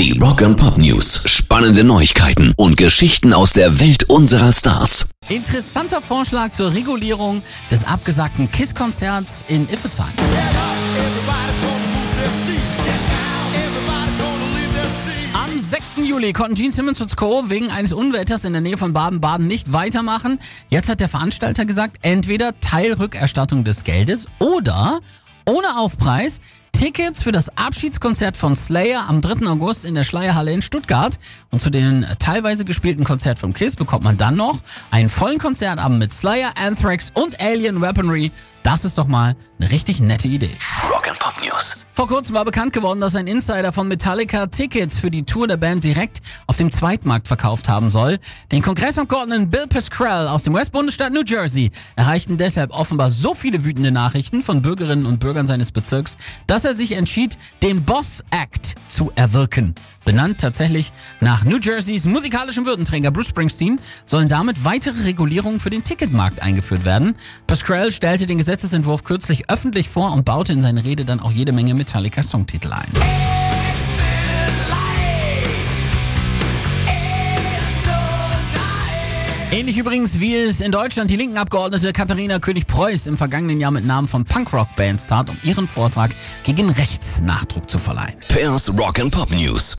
Die Rock and Pop News. Spannende Neuigkeiten und Geschichten aus der Welt unserer Stars. Interessanter Vorschlag zur Regulierung des abgesagten KISS-Konzerts in Iffezheim. Am 6. Juli konnten Gene Simmons und Co. wegen eines Unwetters in der Nähe von Baden-Baden nicht weitermachen. Jetzt hat der Veranstalter gesagt, entweder Teilrückerstattung des Geldes oder ohne Aufpreis Tickets für das Abschiedskonzert von Slayer am 3. August in der Schleierhalle in Stuttgart. Und zu den teilweise gespielten Konzert vom Kiss bekommt man dann noch einen vollen Konzertabend mit Slayer, Anthrax und Alien Weaponry. Das ist doch mal eine richtig nette Idee. News. Vor kurzem war bekannt geworden, dass ein Insider von Metallica Tickets für die Tour der Band direkt auf dem Zweitmarkt verkauft haben soll. Den Kongressabgeordneten Bill Pascrell aus dem Westbundesstaat New Jersey erreichten deshalb offenbar so viele wütende Nachrichten von Bürgerinnen und Bürgern seines Bezirks, dass er sich entschied, den Boss Act zu erwirken. Benannt tatsächlich nach New Jerseys musikalischem Würdenträger Bruce Springsteen, sollen damit weitere Regulierungen für den Ticketmarkt eingeführt werden. Pascrell stellte den Gesetzesentwurf kürzlich öffentlich vor und baute in seine Rede dann auch jede Menge Metallica-Songtitel ein. Ähnlich übrigens wie es in Deutschland die linken Abgeordnete Katharina König-Preuß im vergangenen Jahr mit Namen von Punkrock-Bands tat, um ihren Vortrag gegen rechts Nachdruck zu verleihen. Pairs Rock and Pop News.